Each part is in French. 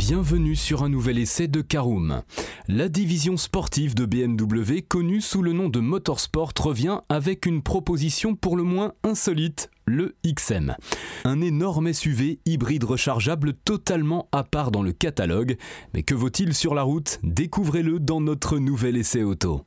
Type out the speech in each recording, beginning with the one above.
Bienvenue sur un nouvel essai de Caroom. La division sportive de BMW, connue sous le nom de Motorsport, revient avec une proposition pour le moins insolite, le XM. Un énorme SUV hybride rechargeable totalement à part dans le catalogue. Mais que vaut-il sur la route? Découvrez-le dans notre nouvel essai auto.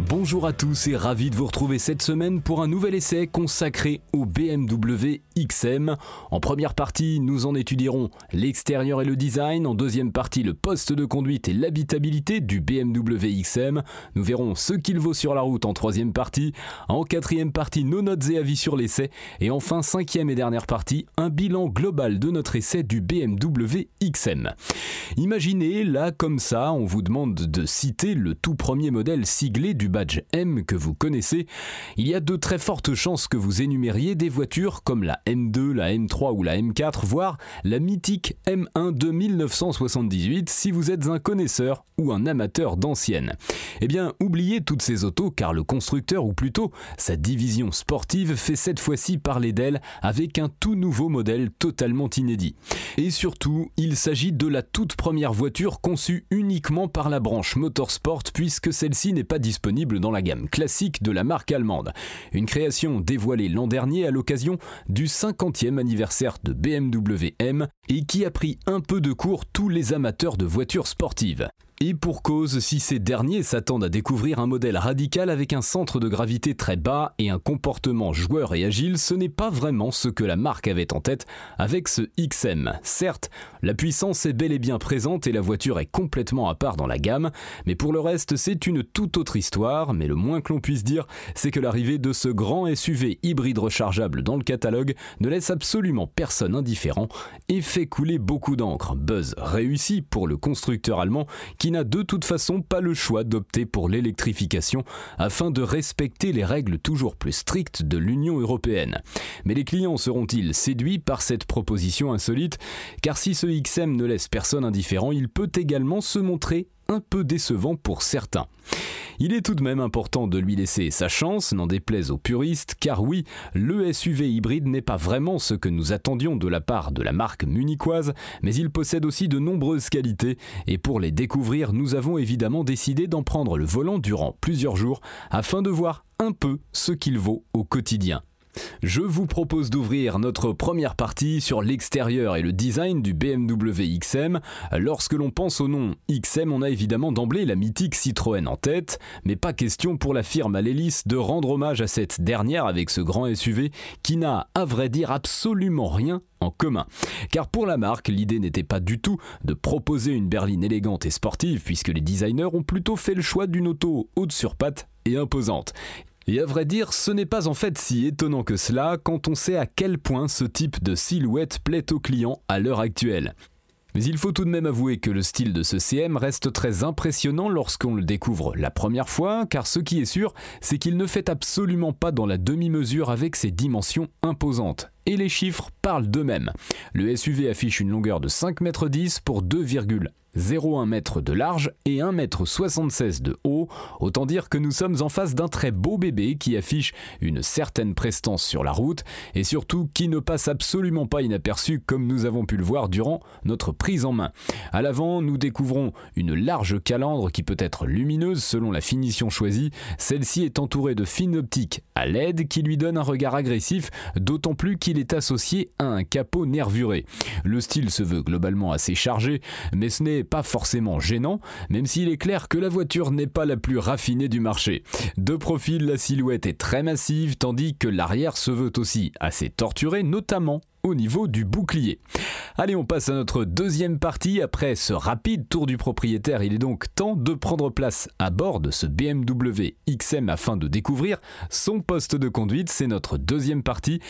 Bonjour à tous et ravi de vous retrouver cette semaine pour un nouvel essai consacré au BMW XM. En première partie, nous en étudierons l'extérieur et le design. En deuxième partie, le poste de conduite et l'habitabilité du BMW XM. Nous verrons ce qu'il vaut sur la route en troisième partie. En quatrième partie, nos notes et avis sur l'essai. Et enfin, cinquième et dernière partie, un bilan global de notre essai du BMW XM. Imaginez, là comme ça, on vous demande de citer le tout premier modèle siglé du badge M que vous connaissez, il y a de très fortes chances que vous énumériez des voitures comme la M2, la M3 ou la M4, voire la mythique M1 de 1978 si vous êtes un connaisseur ou un amateur d'anciennes. Eh bien, oubliez toutes ces autos car le constructeur, ou plutôt sa division sportive, fait cette fois-ci parler d'elle avec un tout nouveau modèle totalement inédit. Et surtout, il s'agit de la toute première voiture conçue uniquement par la branche Motorsport puisque celle-ci n'est pas disponible dans la gamme classique de la marque allemande. Une création dévoilée l'an dernier à l'occasion du 50e anniversaire de BMW M et qui a pris un peu de court tous les amateurs de voitures sportives. Et pour cause, si ces derniers s'attendent à découvrir un modèle radical avec un centre de gravité très bas et un comportement joueur et agile, ce n'est pas vraiment ce que la marque avait en tête avec ce XM. Certes, la puissance est bel et bien présente et la voiture est complètement à part dans la gamme, mais pour le reste, c'est une toute autre histoire, mais le moins que l'on puisse dire, c'est que l'arrivée de ce grand SUV hybride rechargeable dans le catalogue ne laisse absolument personne indifférent et fait couler beaucoup d'encre. Buzz réussi pour le constructeur allemand n'a de toute façon pas le choix d'opter pour l'électrification afin de respecter les règles toujours plus strictes de l'Union européenne. Mais les clients seront-ils séduits par cette proposition insolite? Car si ce XM ne laisse personne indifférent, il peut également se montrer un peu décevant pour certains. Il est tout de même important de lui laisser sa chance, n'en déplaise aux puristes, car oui, le SUV hybride n'est pas vraiment ce que nous attendions de la part de la marque munichoise, mais il possède aussi de nombreuses qualités, et pour les découvrir, nous avons évidemment décidé d'en prendre le volant durant plusieurs jours, afin de voir un peu ce qu'il vaut au quotidien. Je vous propose d'ouvrir notre première partie sur l'extérieur et le design du BMW XM. Lorsque l'on pense au nom XM, on a évidemment d'emblée la mythique Citroën en tête, mais pas question pour la firme à l'hélice de rendre hommage à cette dernière avec ce grand SUV qui n'a, à vrai dire, absolument rien en commun. Car pour la marque, l'idée n'était pas du tout de proposer une berline élégante et sportive, puisque les designers ont plutôt fait le choix d'une auto haute sur pattes et imposante. Et à vrai dire, ce n'est pas en fait si étonnant que cela quand on sait à quel point ce type de silhouette plaît aux clients à l'heure actuelle. Mais il faut tout de même avouer que le style de ce CM reste très impressionnant lorsqu'on le découvre la première fois, car ce qui est sûr, c'est qu'il ne fait absolument pas dans la demi-mesure avec ses dimensions imposantes. Et les chiffres parlent d'eux-mêmes. Le SUV affiche une longueur de 5,10 m pour 2,1 0,1 m de large et 1,76 m de haut. Autant dire que nous sommes en face d'un très beau bébé qui affiche une certaine prestance sur la route et surtout qui ne passe absolument pas inaperçu comme nous avons pu le voir durant notre prise en main. À l'avant, nous découvrons une large calandre qui peut être lumineuse selon la finition choisie. Celle-ci est entourée de fines optiques à LED qui lui donnent un regard agressif, d'autant plus qu'il est associé à un capot nervuré. Le style se veut globalement assez chargé, mais ce n'est pas forcément gênant, même s'il est clair que la voiture n'est pas la plus raffinée du marché. De profil, la silhouette est très massive, tandis que l'arrière se veut aussi assez torturé, notamment au niveau du bouclier. Allez, on passe à notre deuxième partie. Après ce rapide tour du propriétaire, il est donc temps de prendre place à bord de ce BMW XM afin de découvrir son poste de conduite. C'est notre deuxième partie.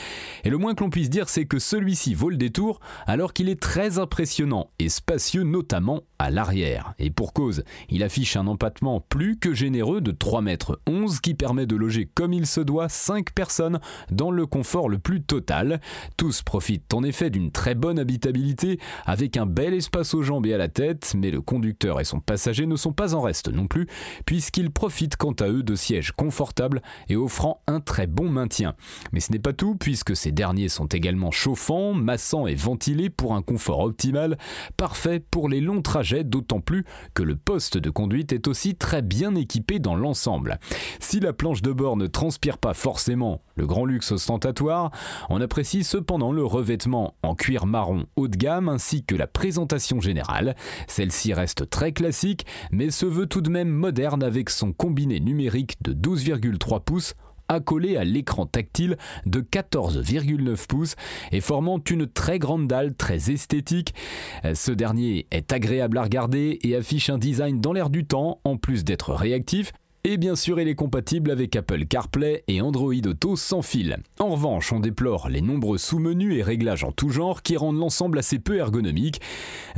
Et le moins que l'on puisse dire, c'est que celui-ci vaut le détour alors qu'il est très impressionnant et spacieux, notamment à l'arrière. Et pour cause, il affiche un empattement plus que généreux de 3 mètres 11 qui permet de loger comme il se doit 5 personnes dans le confort le plus total. Tous profitent en effet d'une très bonne habitabilité avec un bel espace aux jambes et à la tête, mais le conducteur et son passager ne sont pas en reste non plus puisqu'ils profitent quant à eux de sièges confortables et offrant un très bon maintien. Mais ce n'est pas tout puisque ces derniers sont également chauffants, massants et ventilés pour un confort optimal, parfait pour les longs trajets d'autant plus que le poste de conduite est aussi très bien équipé dans l'ensemble. Si la planche de bord ne transpire pas forcément le grand luxe ostentatoire, on apprécie cependant le revêtement en cuir marron haut de gamme ainsi que la présentation générale. Celle-ci reste très classique mais se veut tout de même moderne avec son combiné numérique de 12,3 pouces accolé à l'écran tactile de 14,9 pouces et formant une très grande dalle très esthétique. Ce dernier est agréable à regarder et affiche un design dans l'air du temps en plus d'être réactif. Et bien sûr, il est compatible avec Apple CarPlay et Android Auto sans fil. En revanche, on déplore les nombreux sous-menus et réglages en tout genre qui rendent l'ensemble assez peu ergonomique.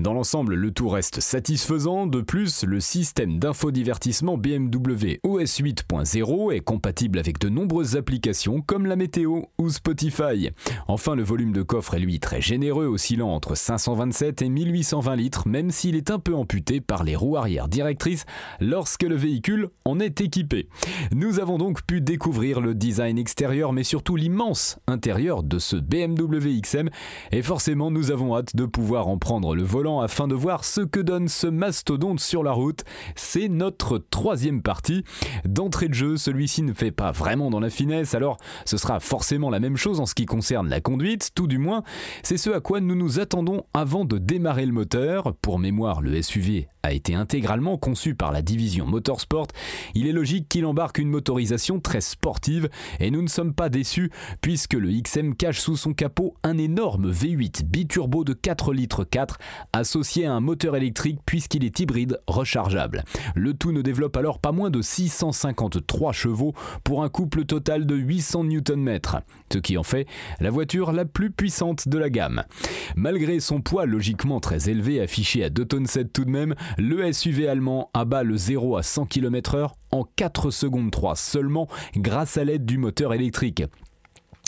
Dans l'ensemble, le tout reste satisfaisant. De plus, le système d'infodivertissement BMW OS 8.0 est compatible avec de nombreuses applications comme la météo ou Spotify. Enfin, le volume de coffre est lui très généreux, oscillant entre 527 et 1820 litres, même s'il est un peu amputé par les roues arrière directrices lorsque le véhicule en est équipé. Nous avons donc pu découvrir le design extérieur mais surtout l'immense intérieur de ce BMW XM et forcément nous avons hâte de pouvoir en prendre le volant afin de voir ce que donne ce mastodonte sur la route. C'est notre troisième partie. D'entrée de jeu, celui-ci ne fait pas vraiment dans la finesse alors ce sera forcément la même chose en ce qui concerne la conduite, tout du moins c'est ce à quoi nous nous attendons avant de démarrer le moteur. Pour mémoire, le SUV a été intégralement conçu par la division Motorsport. Est logique qu'il embarque une motorisation très sportive et nous ne sommes pas déçus puisque le XM cache sous son capot un énorme V8 biturbo de 4 litres 4 associé à un moteur électrique puisqu'il est hybride rechargeable. Le tout ne développe alors pas moins de 653 chevaux pour un couple total de 800 Nm, ce qui en fait la voiture la plus puissante de la gamme. Malgré son poids logiquement très élevé affiché à 2 tonnes 7 tout de même, le SUV allemand abat le 0 à 100 km/h en 4 secondes 3 seulement grâce à l'aide du moteur électrique.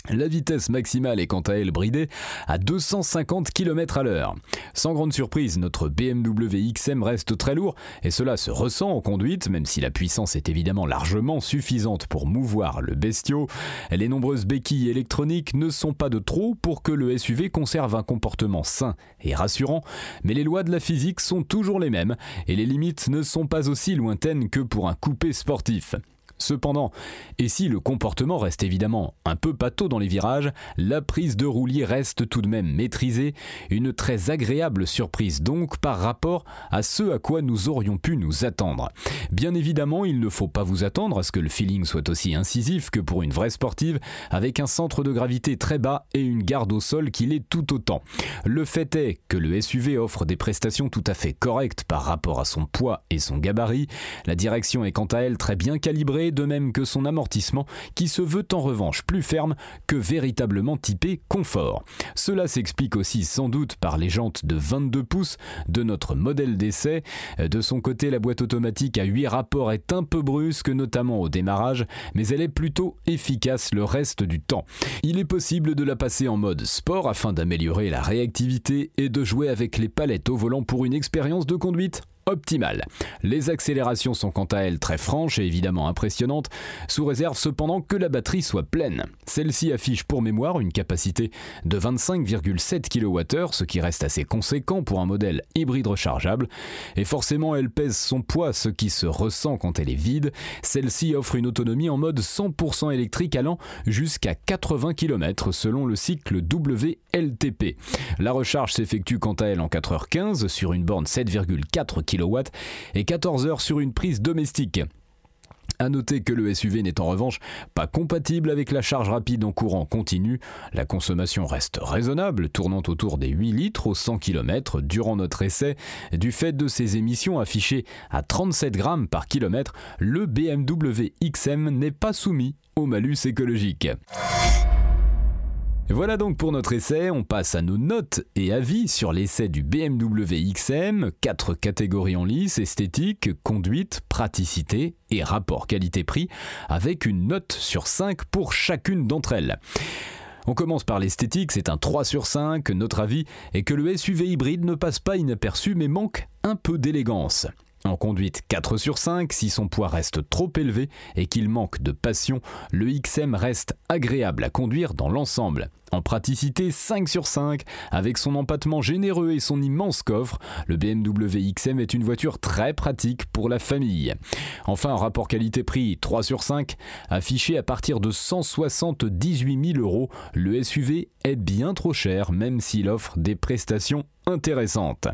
La vitesse maximale est quant à elle bridée à 250 km à l'heure. Sans grande surprise, notre BMW XM reste très lourd et cela se ressent en conduite, même si la puissance est évidemment largement suffisante pour mouvoir le bestiau. Les nombreuses béquilles électroniques ne sont pas de trop pour que le SUV conserve un comportement sain et rassurant, mais les lois de la physique sont toujours les mêmes et les limites ne sont pas aussi lointaines que pour un coupé sportif. Cependant, et si le comportement reste évidemment un peu pâteau dans les virages, la prise de roulier reste tout de même maîtrisée, une très agréable surprise donc par rapport à ce à quoi nous aurions pu nous attendre. Bien évidemment, il ne faut pas vous attendre à ce que le feeling soit aussi incisif que pour une vraie sportive, avec un centre de gravité très bas et une garde au sol qui l'est tout autant. Le fait est que le SUV offre des prestations tout à fait correctes par rapport à son poids et son gabarit, la direction est quant à elle très bien calibrée, de même que son amortissement qui se veut en revanche plus ferme que véritablement typé confort. Cela s'explique aussi sans doute par les jantes de 22 pouces de notre modèle d'essai. De son côté, la boîte automatique à 8 rapports est un peu brusque, notamment au démarrage, mais elle est plutôt efficace le reste du temps. Il est possible de la passer en mode sport afin d'améliorer la réactivité et de jouer avec les palettes au volant pour une expérience de conduite optimale. Les accélérations sont quant à elles très franches et évidemment impressionnantes, sous réserve cependant que la batterie soit pleine. Celle-ci affiche pour mémoire une capacité de 25,7 kWh, ce qui reste assez conséquent pour un modèle hybride rechargeable, et forcément elle pèse son poids, ce qui se ressent quand elle est vide. Celle-ci offre une autonomie en mode 100% électrique allant jusqu'à 80 km selon le cycle WLTP. La recharge s'effectue quant à elle en 4h15 sur une borne 7,4 et 14 heures sur une prise domestique. A noter que le SUV n'est en revanche pas compatible avec la charge rapide en courant continu. La consommation reste raisonnable, tournant autour des 8 litres au 100 km durant notre essai. Du fait de ses émissions affichées à 37 grammes par kilomètre, le BMW XM n'est pas soumis au malus écologique. Voilà donc pour notre essai, on passe à nos notes et avis sur l'essai du BMW XM, quatre catégories en lice, esthétique, conduite, praticité et rapport qualité-prix, avec une note sur 5 pour chacune d'entre elles. On commence par l'esthétique, c'est un 3 sur 5, notre avis est que le SUV hybride ne passe pas inaperçu mais manque un peu d'élégance. En conduite 4 sur 5, si son poids reste trop élevé et qu'il manque de passion, le XM reste agréable à conduire dans l'ensemble. En praticité 5 sur 5, avec son empattement généreux et son immense coffre, le BMW XM est une voiture très pratique pour la famille. Enfin, en rapport qualité-prix 3 sur 5, affiché à partir de 178 000 euros, le SUV est bien trop cher même s'il offre des prestations intéressantes.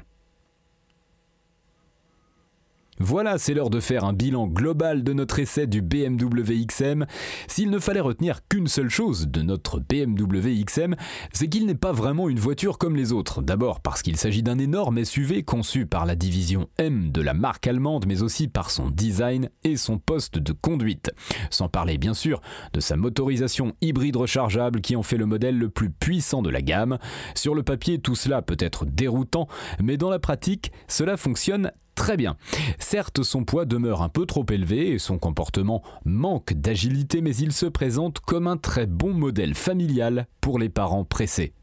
Voilà, c'est l'heure de faire un bilan global de notre essai du BMW XM. S'il ne fallait retenir qu'une seule chose de notre BMW XM, c'est qu'il n'est pas vraiment une voiture comme les autres. D'abord parce qu'il s'agit d'un énorme SUV conçu par la division M de la marque allemande, mais aussi par son design et son poste de conduite. Sans parler bien sûr de sa motorisation hybride rechargeable qui en fait le modèle le plus puissant de la gamme. Sur le papier, tout cela peut être déroutant, mais dans la pratique, cela fonctionne très bien. Certes, son poids demeure un peu trop élevé et son comportement manque d'agilité, mais il se présente comme un très bon modèle familial pour les parents pressés.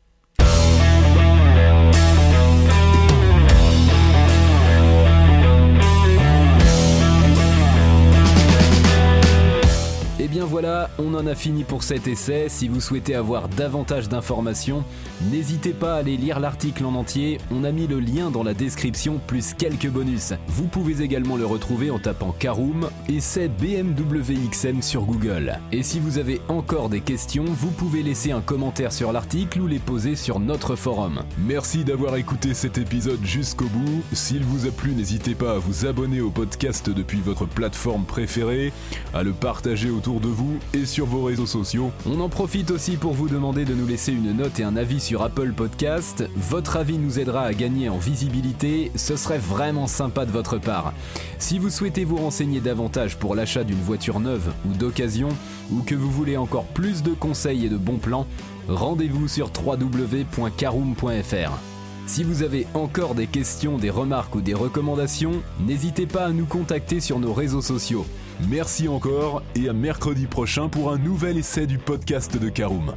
Bien voilà, on en a fini pour cet essai. Si vous souhaitez avoir davantage d'informations, n'hésitez pas à aller lire l'article en entier. On a mis le lien dans la description plus quelques bonus. Vous pouvez également le retrouver en tapant Caroom et c'est BMW XM sur Google. Et si vous avez encore des questions, vous pouvez laisser un commentaire sur l'article ou les poser sur notre forum. Merci d'avoir écouté cet épisode jusqu'au bout. S'il vous a plu, n'hésitez pas à vous abonner au podcast depuis votre plateforme préférée, à le partager autour de vous et sur vos réseaux sociaux. On en profite aussi pour vous demander de nous laisser une note et un avis sur Apple Podcast. Votre avis nous aidera à gagner en visibilité, ce serait vraiment sympa de votre part. Si vous souhaitez vous renseigner davantage pour l'achat d'une voiture neuve ou d'occasion, ou que vous voulez encore plus de conseils et de bons plans, rendez-vous sur www.caroom.fr. Si vous avez encore des questions, des remarques ou des recommandations, n'hésitez pas à nous contacter sur nos réseaux sociaux. Merci encore et à mercredi prochain pour un nouvel essai du podcast de Karoom.